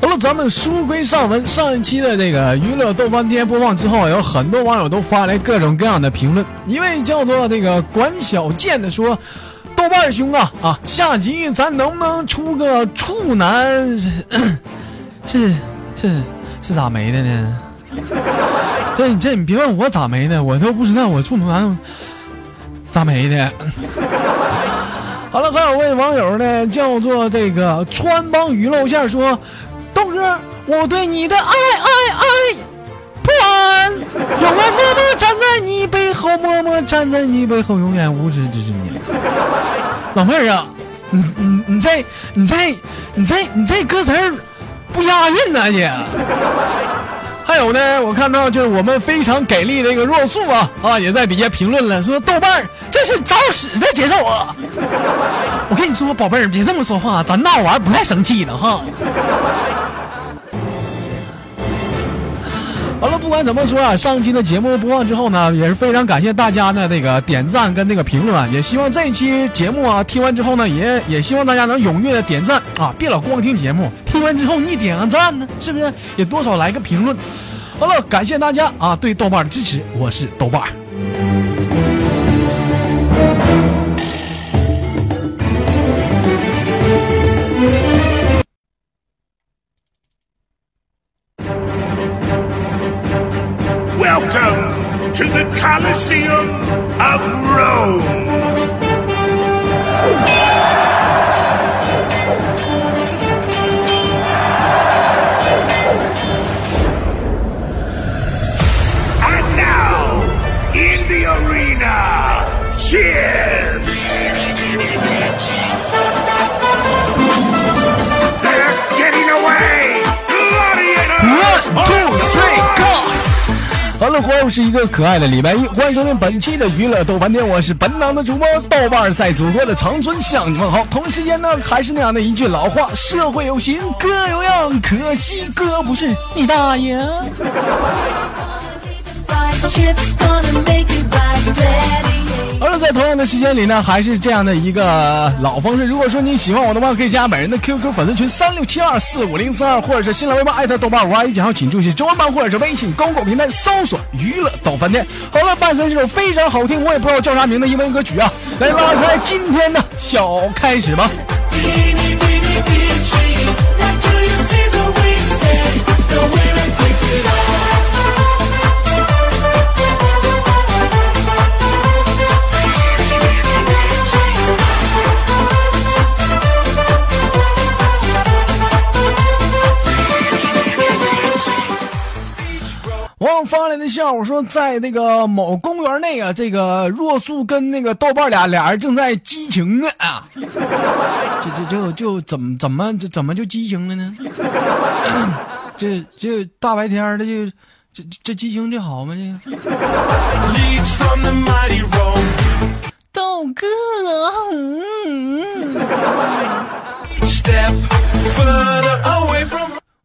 好了，咱们书归上文，上一期的这个娱乐豆翻天播放之后，有很多网友都发来各种各样的评论。一位叫做这个管小贱的说：“豆瓣兄啊啊，下集咱能不能出个处男？是是是咋没的呢？这这你别问我咋没的，我都不知道我处男咋没的。”好了，还有位网友呢，叫做这个穿帮鱼露馅说：“豆哥，我对你的爱爱爱不完，永远默默站在你背后，默默站在你背后，永远无视支持你。”老妹儿啊，你你你这你这你这你这歌词儿不押韵呐姐。还有呢，我看到就是我们非常给力的一个若素啊啊，也在底下评论了，说豆瓣这是找死的节奏啊！我跟你说，宝贝儿，别这么说话，咱闹玩不太生气的哈。好了，不管怎么说啊，上期的节目播放之后呢，也是非常感谢大家的那个点赞跟那个评论啊，也希望这一期节目啊听完之后呢，也也希望大家能踊跃的点赞啊，别老光听节目，听完之后你点个赞呢，是不是？也多少来个评论。好了，感谢大家啊对豆瓣的支持，我是豆瓣。Welcome to the Colosseum of Rome. 好了，欢又是一个可爱的礼拜一，欢迎收听本期的娱乐豆瓣天，我是本档的主播。豆瓣，在祖国的长春向你问好。同时间呢，还是那样的一句老话：社会有形，哥有样，可惜哥不是你大爷。而，在同样的时间里呢，还是这样的一个老方式。如果说你喜欢我的话，可以加本人的 QQ 粉丝群三六七二四五零三二，或者是新浪微博艾特豆瓣五二一九号，请注意中文版，或者是微信公共平台搜索“娱乐豆饭店”。好了，伴随这首非常好听，我也不知道叫啥名的英文歌曲啊，来拉开今天的小开始吧。发来的笑话说，在那个某公园内啊，这个若素跟那个豆瓣俩俩人正在激情呢啊，这这就就怎么怎么就怎么就激情了呢？这这大白天的就这这激情这好吗？这个.豆哥，嗯，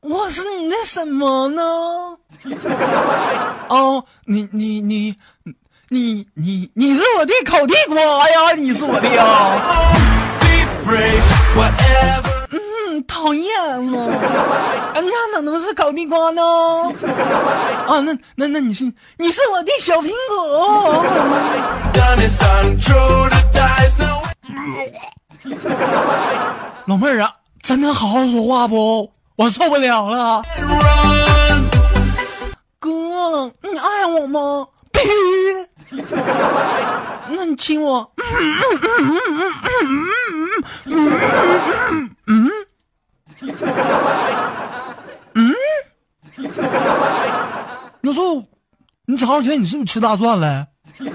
我是你的什么呢？哦，你你你你你你是我的烤地瓜呀，你是我的呀。嗯，讨厌了，人家哪能是烤地瓜呢？啊，那那那你是你是我的小苹果。老妹儿啊，咱能好好说话不？我受不了了。哥，你爱我。吗？必须。那你亲我。嗯嗯嗯嗯嗯嗯嗯嗯嗯嗯。嗯你说，你早上起来你是不是吃大蒜了？出出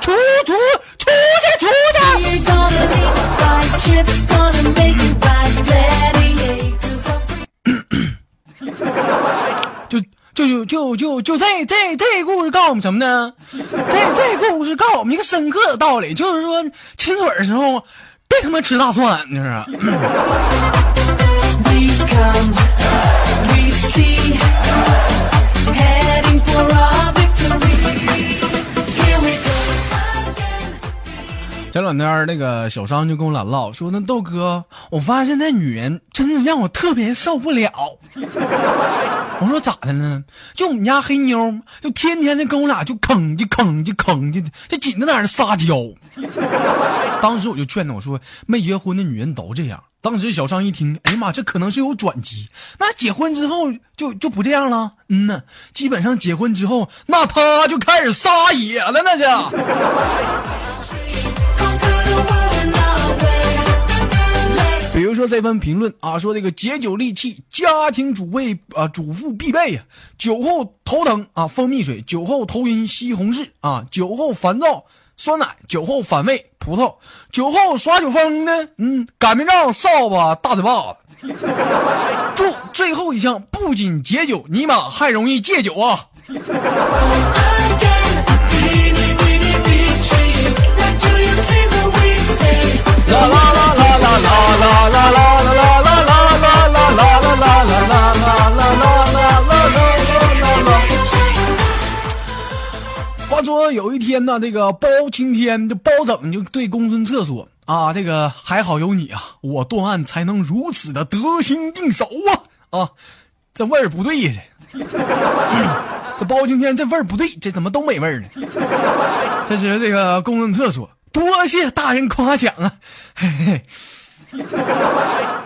出去出去！就就就这这这故事告诉我们什么呢？这这故事告诉我们一个深刻的道理，就是说亲嘴的时候别他妈吃大蒜，就是。两天那个小商就跟我俩唠，说那豆哥，我发现那女人真的让我特别受不了。我说咋的呢？就我们家黑妞，就天天的跟我俩就吭叽吭叽吭叽的，就紧着在那撒娇。当时我就劝她，我说没结婚的女人都这样。当时小商一听，哎呀妈，这可能是有转机。那结婚之后就就不这样了？嗯呢，基本上结婚之后，那她就开始撒野了，那就。说这份评论啊，说这个解酒利器，家庭主备啊，主妇必备啊。酒后头疼啊，蜂蜜水；酒后头晕，西红柿啊；酒后烦躁，酸奶；酒后反胃，葡萄；酒后耍酒疯呢，嗯，擀面杖、扫把、大嘴巴子。注最后一项，不仅解酒，尼玛还容易戒酒啊！有一天呢，这个包青天就包拯就对公孙策说：“啊，这个还好有你啊，我断案才能如此的得心应手啊啊，这味儿不对呀，这、这包青天这味儿不对，这怎么东北味儿呢？”这时这个公孙策说：“多谢大人夸奖啊，嘿嘿。”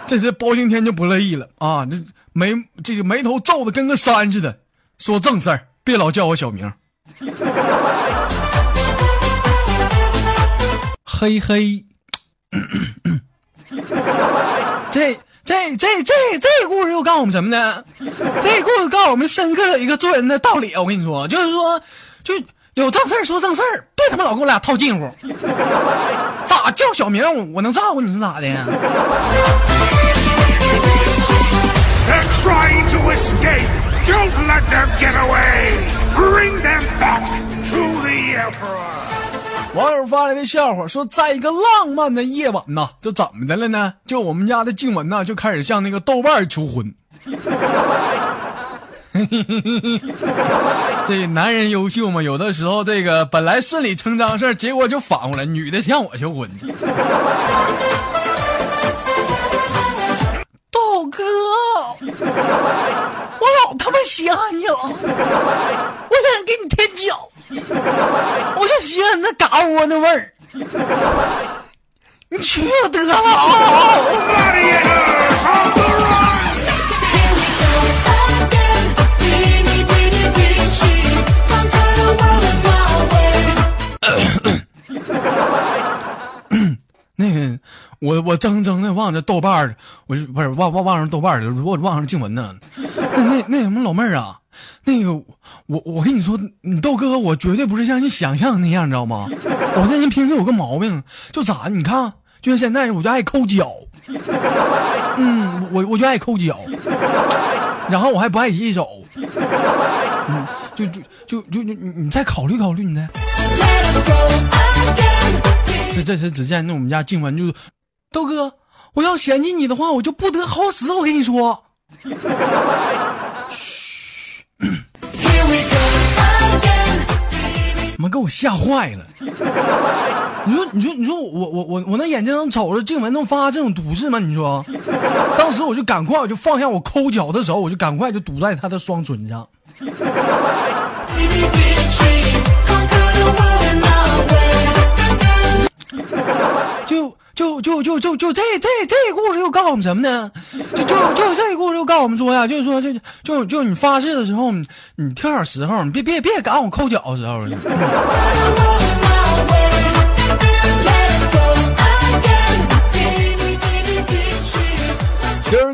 这时包青天就不乐意了啊，这眉这个眉头皱的跟个山似的，说正事儿，别老叫我小名。嘿嘿，这这这这这故事又告诉我们什么呢？这故事告诉我们深刻的一个做人的道理。我跟你说，就是说，就有正事儿说正事儿，别他妈老跟我俩套近乎。咋叫小名我我能照顾你是咋的呀？网友发来的笑话说，在一个浪漫的夜晚呐，就怎么的了呢？就我们家的静雯呐，就开始向那个豆瓣求婚。这男人优秀嘛，有的时候这个本来顺理成章的事儿，结果就反过来，女的向我求婚。豆哥，我老他妈稀罕你了，我想给你添脚。我就喜欢那嘎窝那味儿。你去得了！我我怔怔的望着豆瓣儿，我就不是望望望着豆瓣儿，我望着静雯呢。那那那什么老妹儿啊，那个我我跟你说，你豆哥我绝对不是像你想象的那样，你知道吗？我这人平时有个毛病，就咋你看，就像现在我就爱抠脚，嗯，我我就爱抠脚，然后我还不爱洗手，嗯，就就就就就你你再考虑考虑你的。这这是只见那我们家静雯就，豆哥，我要嫌弃你的话，我就不得好死。我跟你说 go again. 妈给我吓坏了。你说，你说，你说，我我我我那眼睛能瞅着静雯能发这种毒誓吗？你说，当时我就赶快，我就放下我抠脚的手，我就赶快就堵在他的双唇上。就就就就就这这这故事又告诉我们什么呢？就就就这故事又告诉我们说呀，就是说就就就你发誓的时候，你你挑点时候，你别别别赶我抠脚的时候。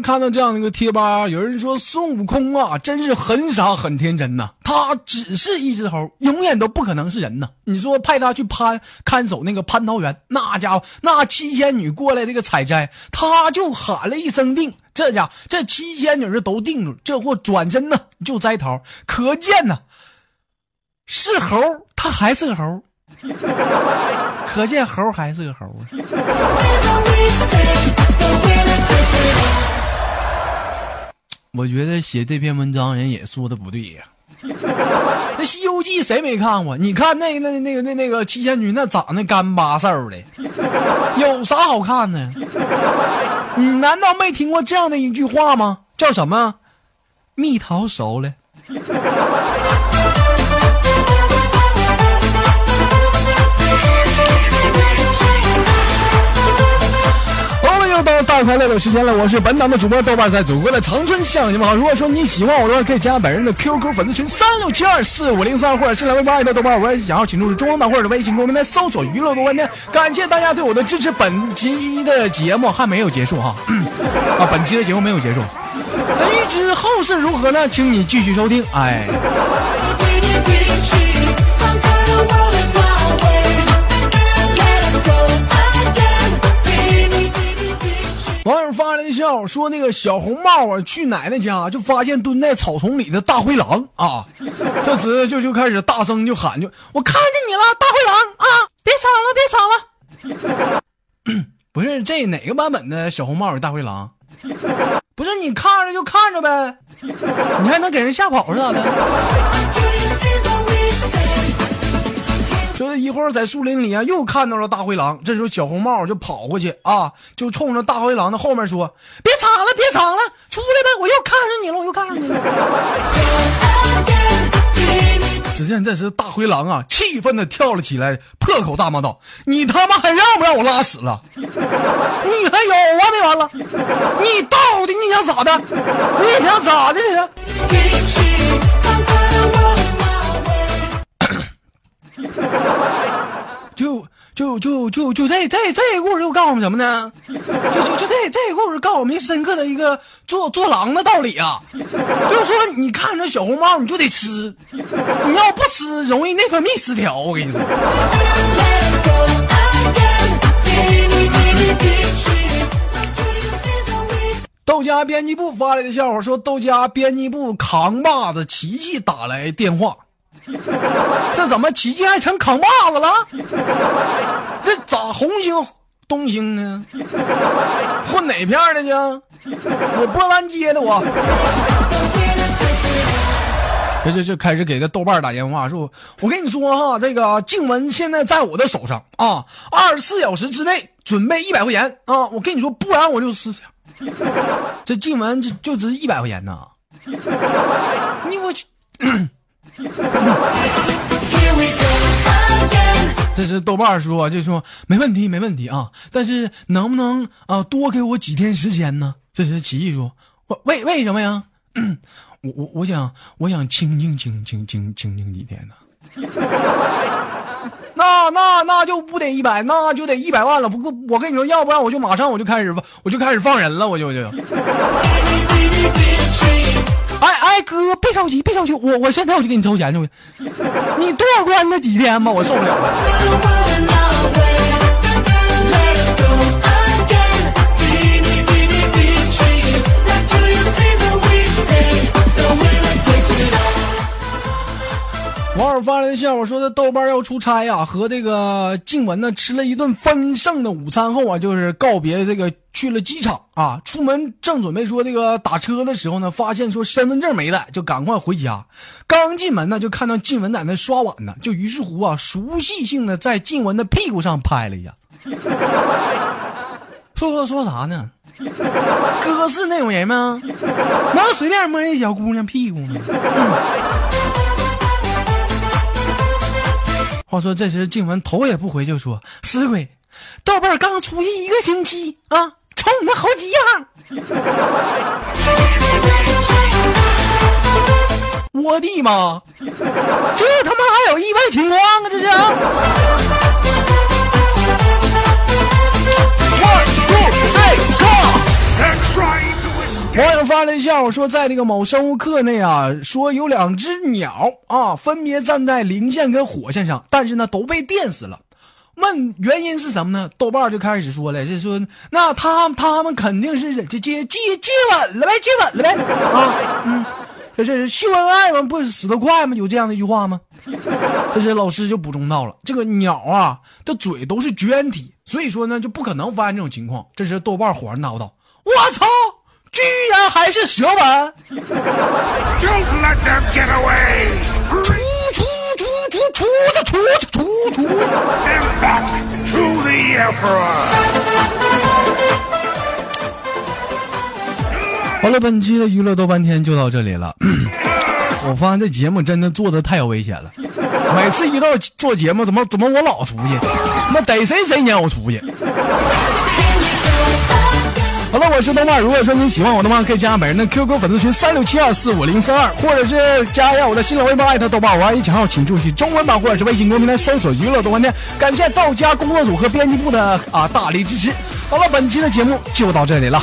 看到这样的一个贴吧，有人说孙悟空啊，真是很傻很天真呐、他只是一只猴，永远都不可能是人呐、你说派他去攀看守那个蟠桃园，那家伙那七仙女过来这个采摘，他就喊了一声定，这家这七仙女是都定住，这货转身呢就摘桃，可见呐、是猴，他还是个猴，可见猴还是个猴啊。我觉得写这篇文章人也说的不对呀、那《西游记》谁没看过？你看那那那个那那个七仙女，那长得干巴瘦的，有啥好看的？你难道没听过这样的一句话吗？叫什么？蜜桃熟了。到大快乐的时间了，我是本档的主播豆瓣，在祖国的长春向你们好。如果说你喜欢我的话，可以加本人的 QQ 粉丝群三六七二四五零三，或者是来微博的豆瓣，我也想要请入中文版或者微信公屏来搜索娱乐多半天。感谢大家对我的支持，本期的节目还没有结束哈，啊，本期的节目没有结束。那预知后事如何呢？请你继续收听。哎。笑说，那个小红帽啊，去奶奶家就发现蹲在草丛里的大灰狼啊，这时就就开始大声就喊就我看见你了，大灰狼啊，别吵了，别吵了。不是这哪个版本的小红帽有大灰狼？不是你看着就看着呗，你还能给人吓跑是咋的？说一会儿在树林里啊，又看到了大灰狼。这时候小红帽就跑过去啊，就冲着大灰狼的后面说：“别藏了，别藏了，出来吧！我又看上你了，我又看上你了。”只见这时大灰狼啊，气愤的跳了起来，破口大骂道：“你他妈还让不让我拉屎了？你还有完没完了？你到底你想咋的？你想咋的呀？”就就就就这这这故事又告诉我们什么呢？就就就这这故事告诉我们深刻的一个做做狼的道理啊，就是说你看着小红帽你就得吃，你要不吃容易内分泌失调。我跟你说，豆家编辑部发来的笑话说，豆家编辑部扛把子琪琪打来电话。这怎么奇迹还成扛把子了？这咋红星东星呢？混哪片的去？我波兰街的我。这这这开始给个豆瓣打电话，说我跟你说哈，这个静文现在在我的手上啊，二十四小时之内准备一百块钱啊，我跟你说，不然我就撕掉。这静文就就值一百块钱呢，你我去。这是豆瓣说，就说没问题，没问题啊，但是能不能啊多给我几天时间呢？这是奇艺说，为为什么呀？我我我想我想清静清清清清静几天呢？那那那就不得一百，那就得一百万了。不过我跟你说，要不然我就马上我就开始我就开始放人了，我就我就。哎哎，哥，别着急，别着急，我我现在我就给你筹钱去。你多关他几天吧，我受不了了。笑话说，这豆瓣要出差呀、和这个静雯呢吃了一顿丰盛的午餐后啊，就是告别这个去了机场啊，出门正准备说这个打车的时候呢，发现说身份证没带，就赶快回家。刚进门呢，就看到静雯在那刷碗呢，就于是乎啊，熟悉性的在静雯的屁股上拍了一下。说说说啥呢？哥是那种人吗？能随便摸人小姑娘屁股吗？话说这时静雯头也不回就说：“死鬼，豆瓣刚出去一个星期啊，瞅你那好几样。我的妈！这他妈还有意外情况啊！这是。One 了一笑话说，在那个某生物课内啊，说有两只鸟啊，分别站在零线跟火线上，但是呢都被电死了。问原因是什么呢？豆瓣就开始说了，就说那他他们肯定是这接接接吻了呗，接吻了呗啊，嗯，这是秀恩爱吗？不是死得快吗？有这样的一句话吗？这是老师就补充到了，这个鸟啊的嘴都是绝缘体，所以说呢就不可能发生这种情况。这时豆瓣儿火然叨叨：“我操，还是蛇纹。出出出出出去出去出去。好了，本期的娱乐多半天就到这里了。我发现这节目真的做的太危险了。每次一到做节目，怎么怎么我老出去？那逮谁谁撵我出去。好了，我是豆瓣。如果说您喜欢我的话，可以加本人的 QQ 粉丝群三六七二四五零三二，或者是加一下我的新浪微博艾特豆瓣五二一九号，请注意中文版或者是微信公众平台搜索“娱乐豆瓣天”。感谢道家工作组和编辑部的啊大力支持。好了，本期的节目就到这里了。